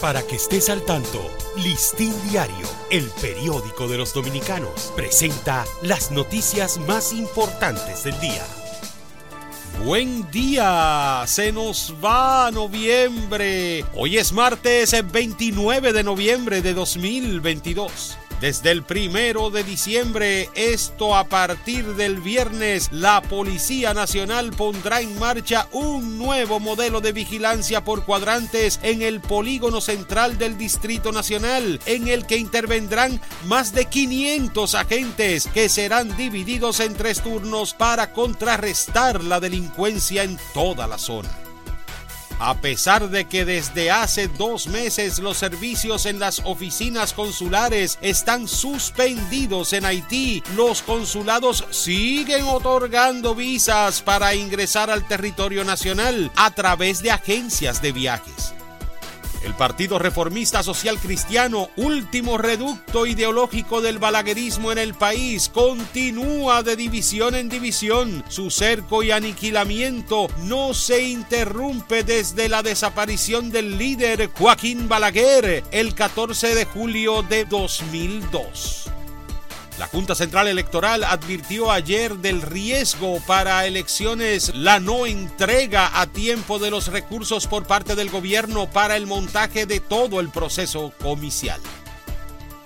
Para que estés al tanto, Listín Diario, el periódico de los dominicanos, presenta las noticias más importantes del día. Buen día, se nos va noviembre. Hoy es martes 29 de noviembre de 2022. Desde el primero de diciembre, esto a partir del viernes, la Policía Nacional pondrá en marcha un nuevo modelo de vigilancia por cuadrantes en el polígono central del Distrito Nacional, en el que intervendrán más de 500 agentes que serán divididos en tres turnos para contrarrestar la delincuencia en toda la zona. A pesar de que desde hace dos meses los servicios en las oficinas consulares están suspendidos en Haití, los consulados siguen otorgando visas para ingresar al territorio nacional a través de agencias de viajes. El Partido Reformista Social Cristiano, último reducto ideológico del balaguerismo en el país, continúa de división en división. Su cerco y aniquilamiento no se interrumpe desde la desaparición del líder Joaquín Balaguer el 14 de julio de 2002. La Junta Central Electoral advirtió ayer del riesgo para elecciones la no entrega a tiempo de los recursos por parte del gobierno para el montaje de todo el proceso comicial.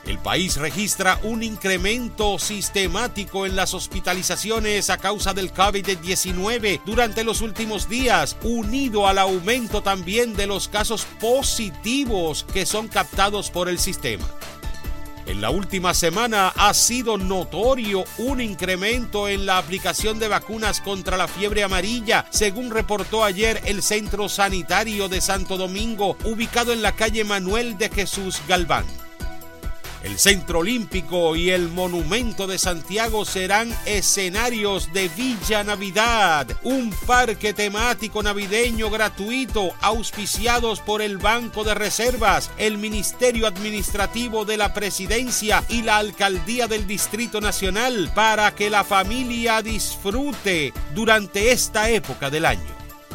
El país registra un incremento sistemático en las hospitalizaciones a causa del COVID-19 durante los últimos días, unido al aumento también de los casos positivos que son captados por el sistema. En la última semana ha sido notorio un incremento en la aplicación de vacunas contra la fiebre amarilla, según reportó ayer el Centro Sanitario de Santo Domingo, ubicado en la calle Manuel de Jesús Galván. El Centro Olímpico y el Monumento de Santiago serán escenarios de Villa Navidad, un parque temático navideño gratuito auspiciados por el Banco de Reservas, el Ministerio Administrativo de la Presidencia y la Alcaldía del Distrito Nacional para que la familia disfrute durante esta época del año.